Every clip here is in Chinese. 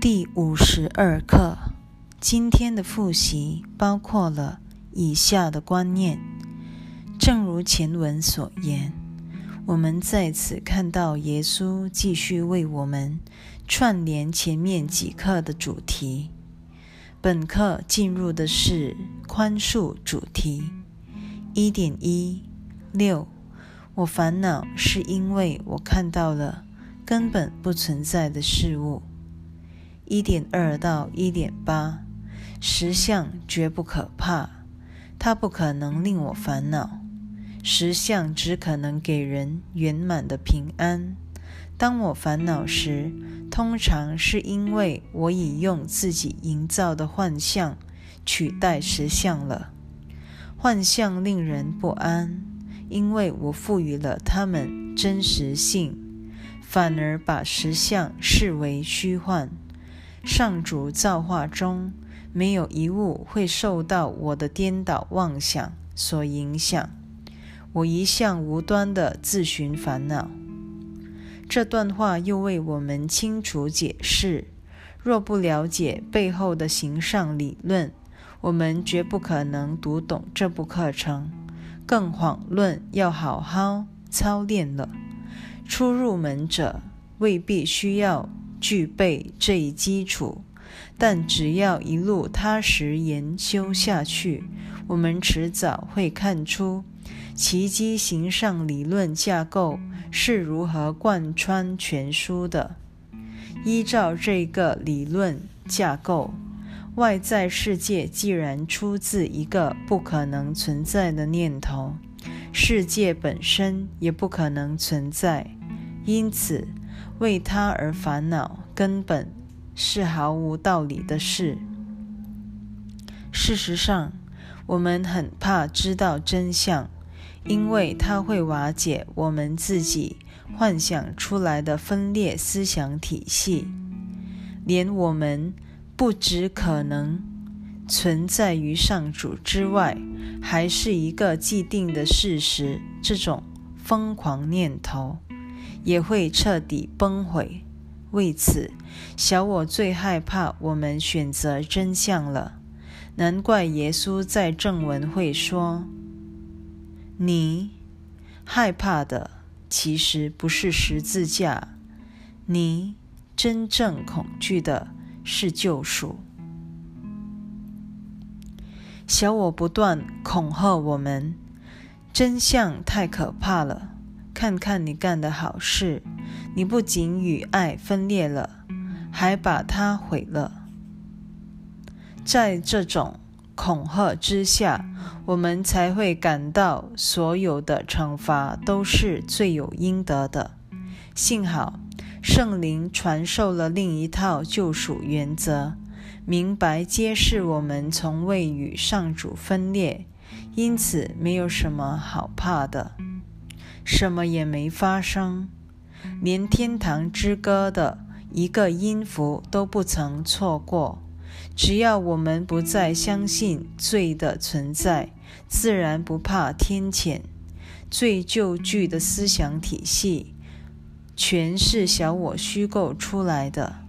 第五十二课，今天的复习包括了以下的观念。正如前文所言，我们在此看到耶稣继续为我们串联前面几课的主题。本课进入的是宽恕主题。一点一六，我烦恼是因为我看到了根本不存在的事物。一点二到一点八，实相绝不可怕，它不可能令我烦恼。实相只可能给人圆满的平安。当我烦恼时，通常是因为我已用自己营造的幻象取代实相了。幻象令人不安，因为我赋予了它们真实性，反而把实相视为虚幻。上主造化中没有一物会受到我的颠倒妄想所影响。我一向无端的自寻烦恼。这段话又为我们清楚解释：若不了解背后的形上理论，我们绝不可能读懂这部课程。更遑论要好好操练了。初入门者未必需要。具备这一基础，但只要一路踏实研修下去，我们迟早会看出奇迹形上理论架构是如何贯穿全书的。依照这个理论架构，外在世界既然出自一个不可能存在的念头，世界本身也不可能存在，因此。为他而烦恼，根本是毫无道理的事。事实上，我们很怕知道真相，因为它会瓦解我们自己幻想出来的分裂思想体系。连我们不只可能存在于上主之外，还是一个既定的事实。这种疯狂念头。也会彻底崩毁。为此，小我最害怕我们选择真相了。难怪耶稣在正文会说：“你害怕的其实不是十字架，你真正恐惧的是救赎。”小我不断恐吓我们：“真相太可怕了。”看看你干的好事，你不仅与爱分裂了，还把它毁了。在这种恐吓之下，我们才会感到所有的惩罚都是罪有应得的。幸好圣灵传授了另一套救赎原则，明白揭示我们从未与上主分裂，因此没有什么好怕的。什么也没发生，连《天堂之歌》的一个音符都不曾错过。只要我们不再相信罪的存在，自然不怕天谴。最旧剧的思想体系，全是小我虚构出来的，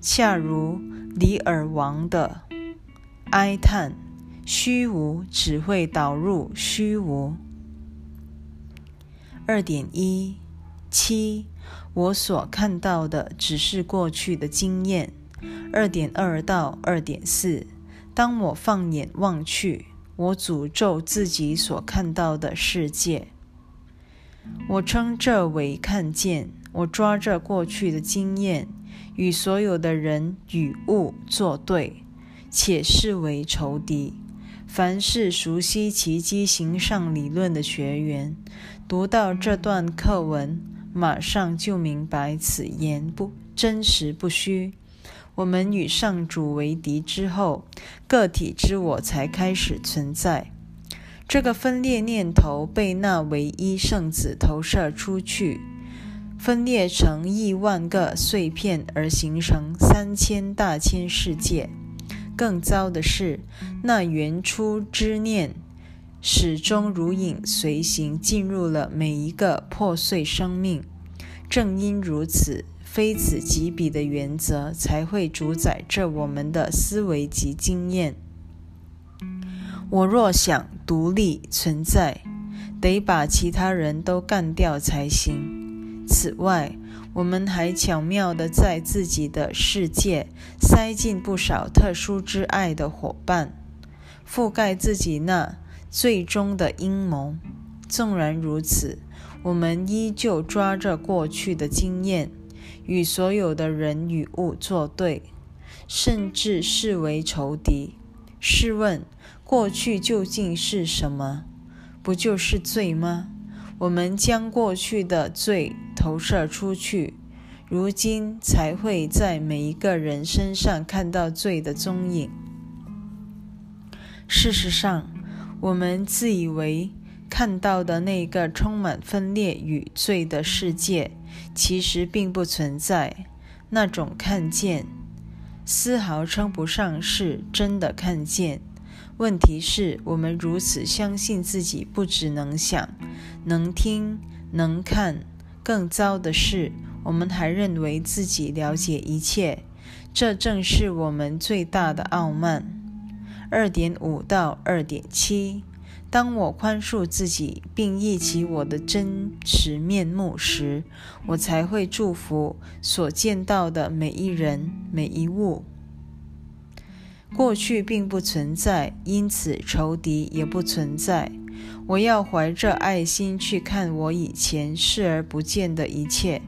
恰如李尔王的哀叹：虚无只会导入虚无。二点一七，我所看到的只是过去的经验。二点二到二点四，当我放眼望去，我诅咒自己所看到的世界。我称这为看见。我抓着过去的经验，与所有的人与物作对，且视为仇敌。凡是熟悉奇迹形上理论的学员，读到这段课文，马上就明白此言不真实不虚。我们与上主为敌之后，个体之我才开始存在。这个分裂念头被那唯一圣子投射出去，分裂成亿万个碎片，而形成三千大千世界。更糟的是，那原初之念始终如影随形，进入了每一个破碎生命。正因如此，非此即彼的原则，才会主宰着我们的思维及经验。我若想独立存在，得把其他人都干掉才行。此外，我们还巧妙地在自己的世界塞进不少特殊之爱的伙伴，覆盖自己那最终的阴谋。纵然如此，我们依旧抓着过去的经验，与所有的人与物作对，甚至视为仇敌。试问，过去究竟是什么？不就是罪吗？我们将过去的罪投射出去，如今才会在每一个人身上看到罪的踪影。事实上，我们自以为看到的那个充满分裂与罪的世界，其实并不存在。那种看见，丝毫称不上是真的看见。问题是我们如此相信自己，不只能想、能听、能看，更糟的是，我们还认为自己了解一切。这正是我们最大的傲慢。二点五到二点七，当我宽恕自己，并忆起我的真实面目时，我才会祝福所见到的每一人、每一物。过去并不存在，因此仇敌也不存在。我要怀着爱心去看我以前视而不见的一切。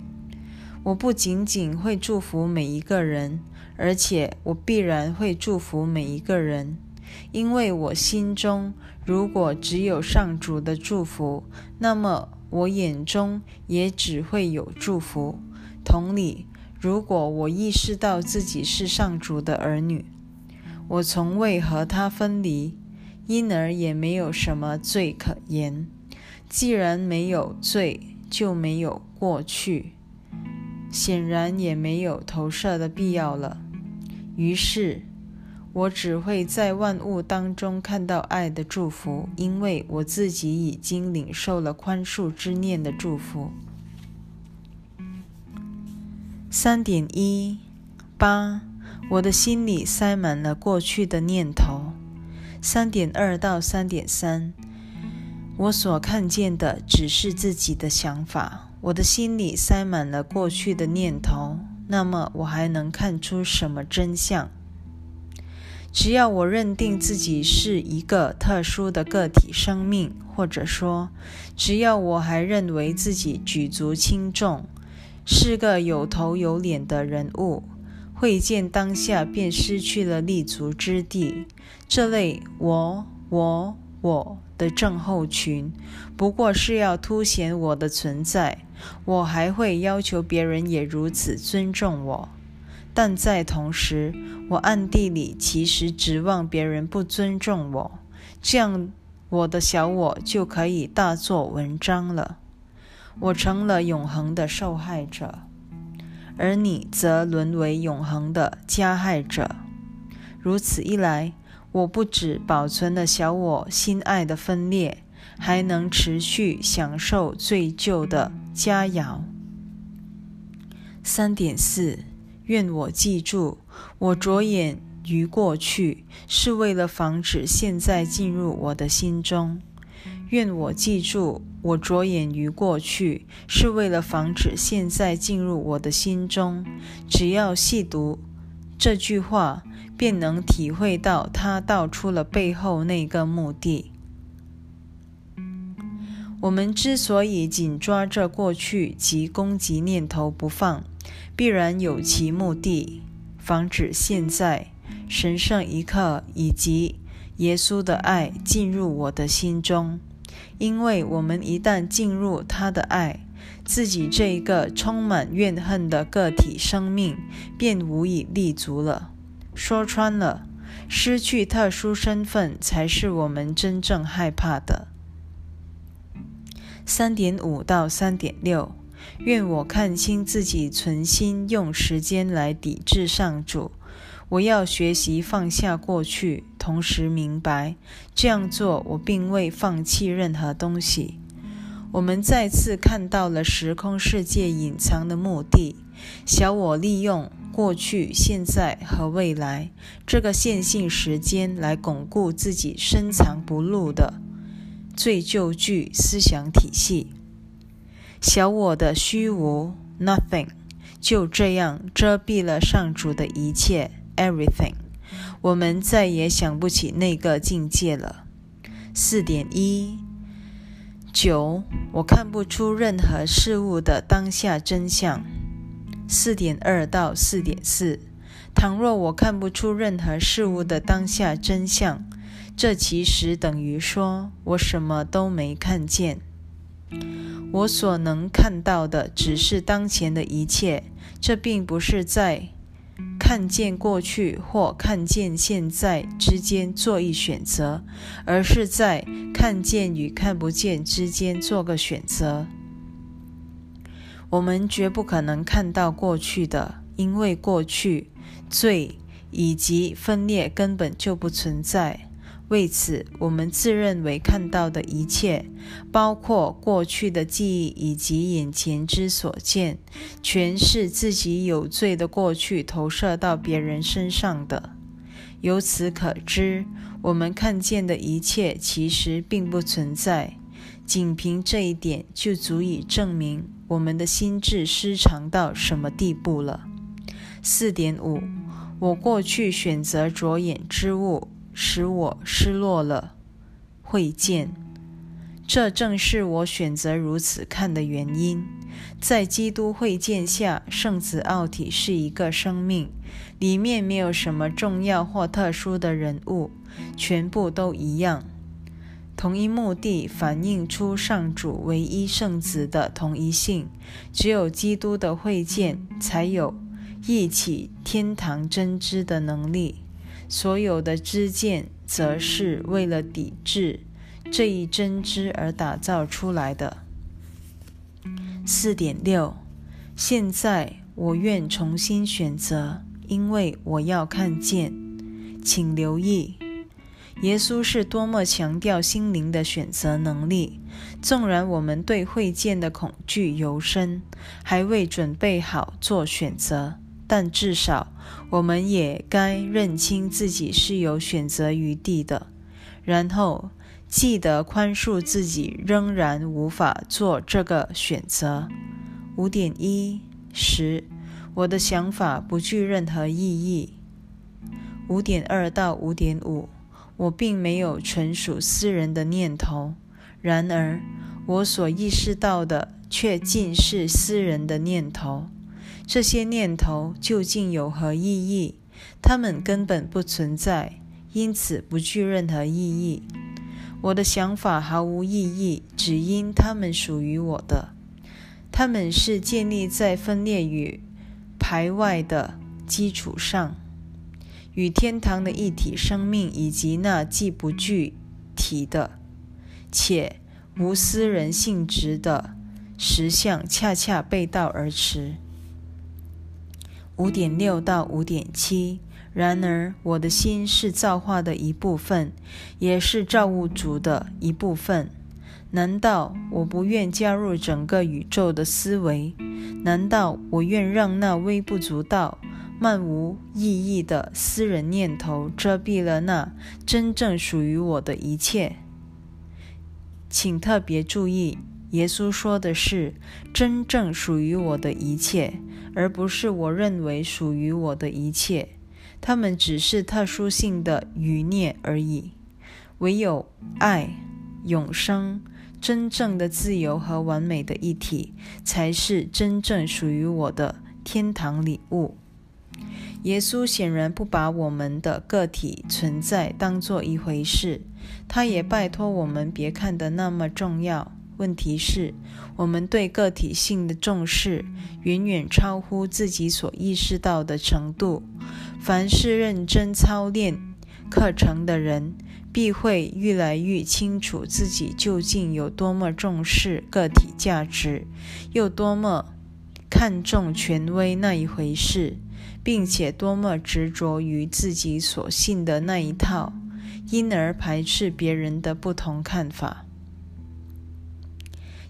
我不仅仅会祝福每一个人，而且我必然会祝福每一个人，因为我心中如果只有上主的祝福，那么我眼中也只会有祝福。同理，如果我意识到自己是上主的儿女，我从未和他分离，因而也没有什么罪可言。既然没有罪，就没有过去，显然也没有投射的必要了。于是，我只会在万物当中看到爱的祝福，因为我自己已经领受了宽恕之念的祝福。三点一八。我的心里塞满了过去的念头。三点二到三点三，我所看见的只是自己的想法。我的心里塞满了过去的念头，那么我还能看出什么真相？只要我认定自己是一个特殊的个体生命，或者说，只要我还认为自己举足轻重，是个有头有脸的人物。会见当下便失去了立足之地。这类“我、我、我”的症候群，不过是要凸显我的存在。我还会要求别人也如此尊重我，但在同时，我暗地里其实指望别人不尊重我，这样我的小我就可以大做文章了。我成了永恒的受害者。而你则沦为永恒的加害者。如此一来，我不只保存了小我心爱的分裂，还能持续享受最旧的佳肴。三点四，愿我记住，我着眼于过去，是为了防止现在进入我的心中。愿我记住，我着眼于过去，是为了防止现在进入我的心中。只要细读这句话，便能体会到他道出了背后那个目的。我们之所以紧抓着过去及攻击念头不放，必然有其目的：防止现在神圣一刻以及耶稣的爱进入我的心中。因为我们一旦进入他的爱，自己这一个充满怨恨的个体生命便无以立足了。说穿了，失去特殊身份才是我们真正害怕的。三点五到三点六，愿我看清自己存心用时间来抵制上主。我要学习放下过去，同时明白这样做我并未放弃任何东西。我们再次看到了时空世界隐藏的目的。小我利用过去、现在和未来这个线性时间来巩固自己深藏不露的最旧句思想体系。小我的虚无 （nothing） 就这样遮蔽了上主的一切 （everything）。我们再也想不起那个境界了。四点一九，我看不出任何事物的当下真相。四点二到四点四，倘若我看不出任何事物的当下真相，这其实等于说我什么都没看见。我所能看到的只是当前的一切，这并不是在看见过去或看见现在之间做一选择，而是在看见与看不见之间做个选择。我们绝不可能看到过去的，因为过去、罪以及分裂根本就不存在。为此，我们自认为看到的一切，包括过去的记忆以及眼前之所见，全是自己有罪的过去投射到别人身上的。由此可知，我们看见的一切其实并不存在。仅凭这一点，就足以证明我们的心智失常到什么地步了。四点五，我过去选择着眼之物，使我失落了会见。这正是我选择如此看的原因。在基督会见下，圣子奥体是一个生命，里面没有什么重要或特殊的人物，全部都一样。同一目的反映出上主唯一圣子的同一性，只有基督的会见才有忆起天堂真知的能力。所有的知见，则是为了抵制这一真知而打造出来的。四点六，现在我愿重新选择，因为我要看见。请留意。耶稣是多么强调心灵的选择能力！纵然我们对会见的恐惧尤深，还未准备好做选择，但至少我们也该认清自己是有选择余地的。然后记得宽恕自己，仍然无法做这个选择。五点一十，我的想法不具任何意义。五点二到五点五。我并没有纯属私人的念头，然而我所意识到的却尽是私人的念头。这些念头究竟有何意义？它们根本不存在，因此不具任何意义。我的想法毫无意义，只因它们属于我的。它们是建立在分裂与排外的基础上。与天堂的一体生命，以及那既不具体的且无私人性质的实相，恰恰背道而驰。五点六到五点七。然而，我的心是造化的一部分，也是造物主的一部分。难道我不愿加入整个宇宙的思维？难道我愿让那微不足道？漫无意义的私人念头遮蔽了那真正属于我的一切。请特别注意，耶稣说的是真正属于我的一切，而不是我认为属于我的一切。它们只是特殊性的余孽而已。唯有爱、永生、真正的自由和完美的一体，才是真正属于我的天堂礼物。耶稣显然不把我们的个体存在当做一回事，他也拜托我们别看得那么重要。问题是，我们对个体性的重视远远超乎自己所意识到的程度。凡是认真操练课程的人，必会越来越清楚自己究竟有多么重视个体价值，又多么看重权威那一回事。并且多么执着于自己所信的那一套，因而排斥别人的不同看法。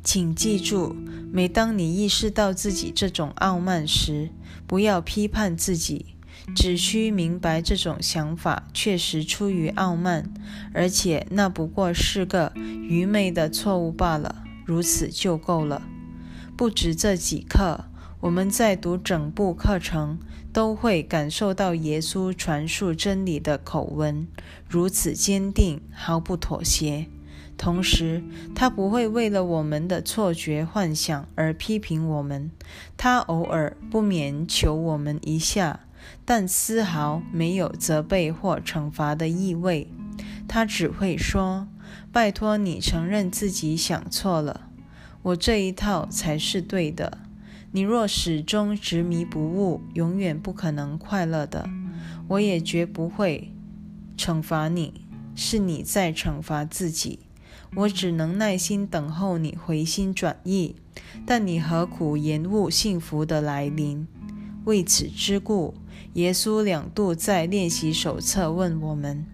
请记住，每当你意识到自己这种傲慢时，不要批判自己，只需明白这种想法确实出于傲慢，而且那不过是个愚昧的错误罢了。如此就够了。不止这几课，我们在读整部课程，都会感受到耶稣传述真理的口吻如此坚定，毫不妥协。同时，他不会为了我们的错觉幻想而批评我们。他偶尔不免求我们一下，但丝毫没有责备或惩罚的意味。他只会说：“拜托你承认自己想错了，我这一套才是对的。你若始终执迷不悟，永远不可能快乐的。我也绝不会惩罚你，是你在惩罚自己。”我只能耐心等候你回心转意，但你何苦延误幸福的来临？为此之故，耶稣两度在练习手册问我们：“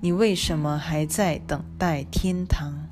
你为什么还在等待天堂？”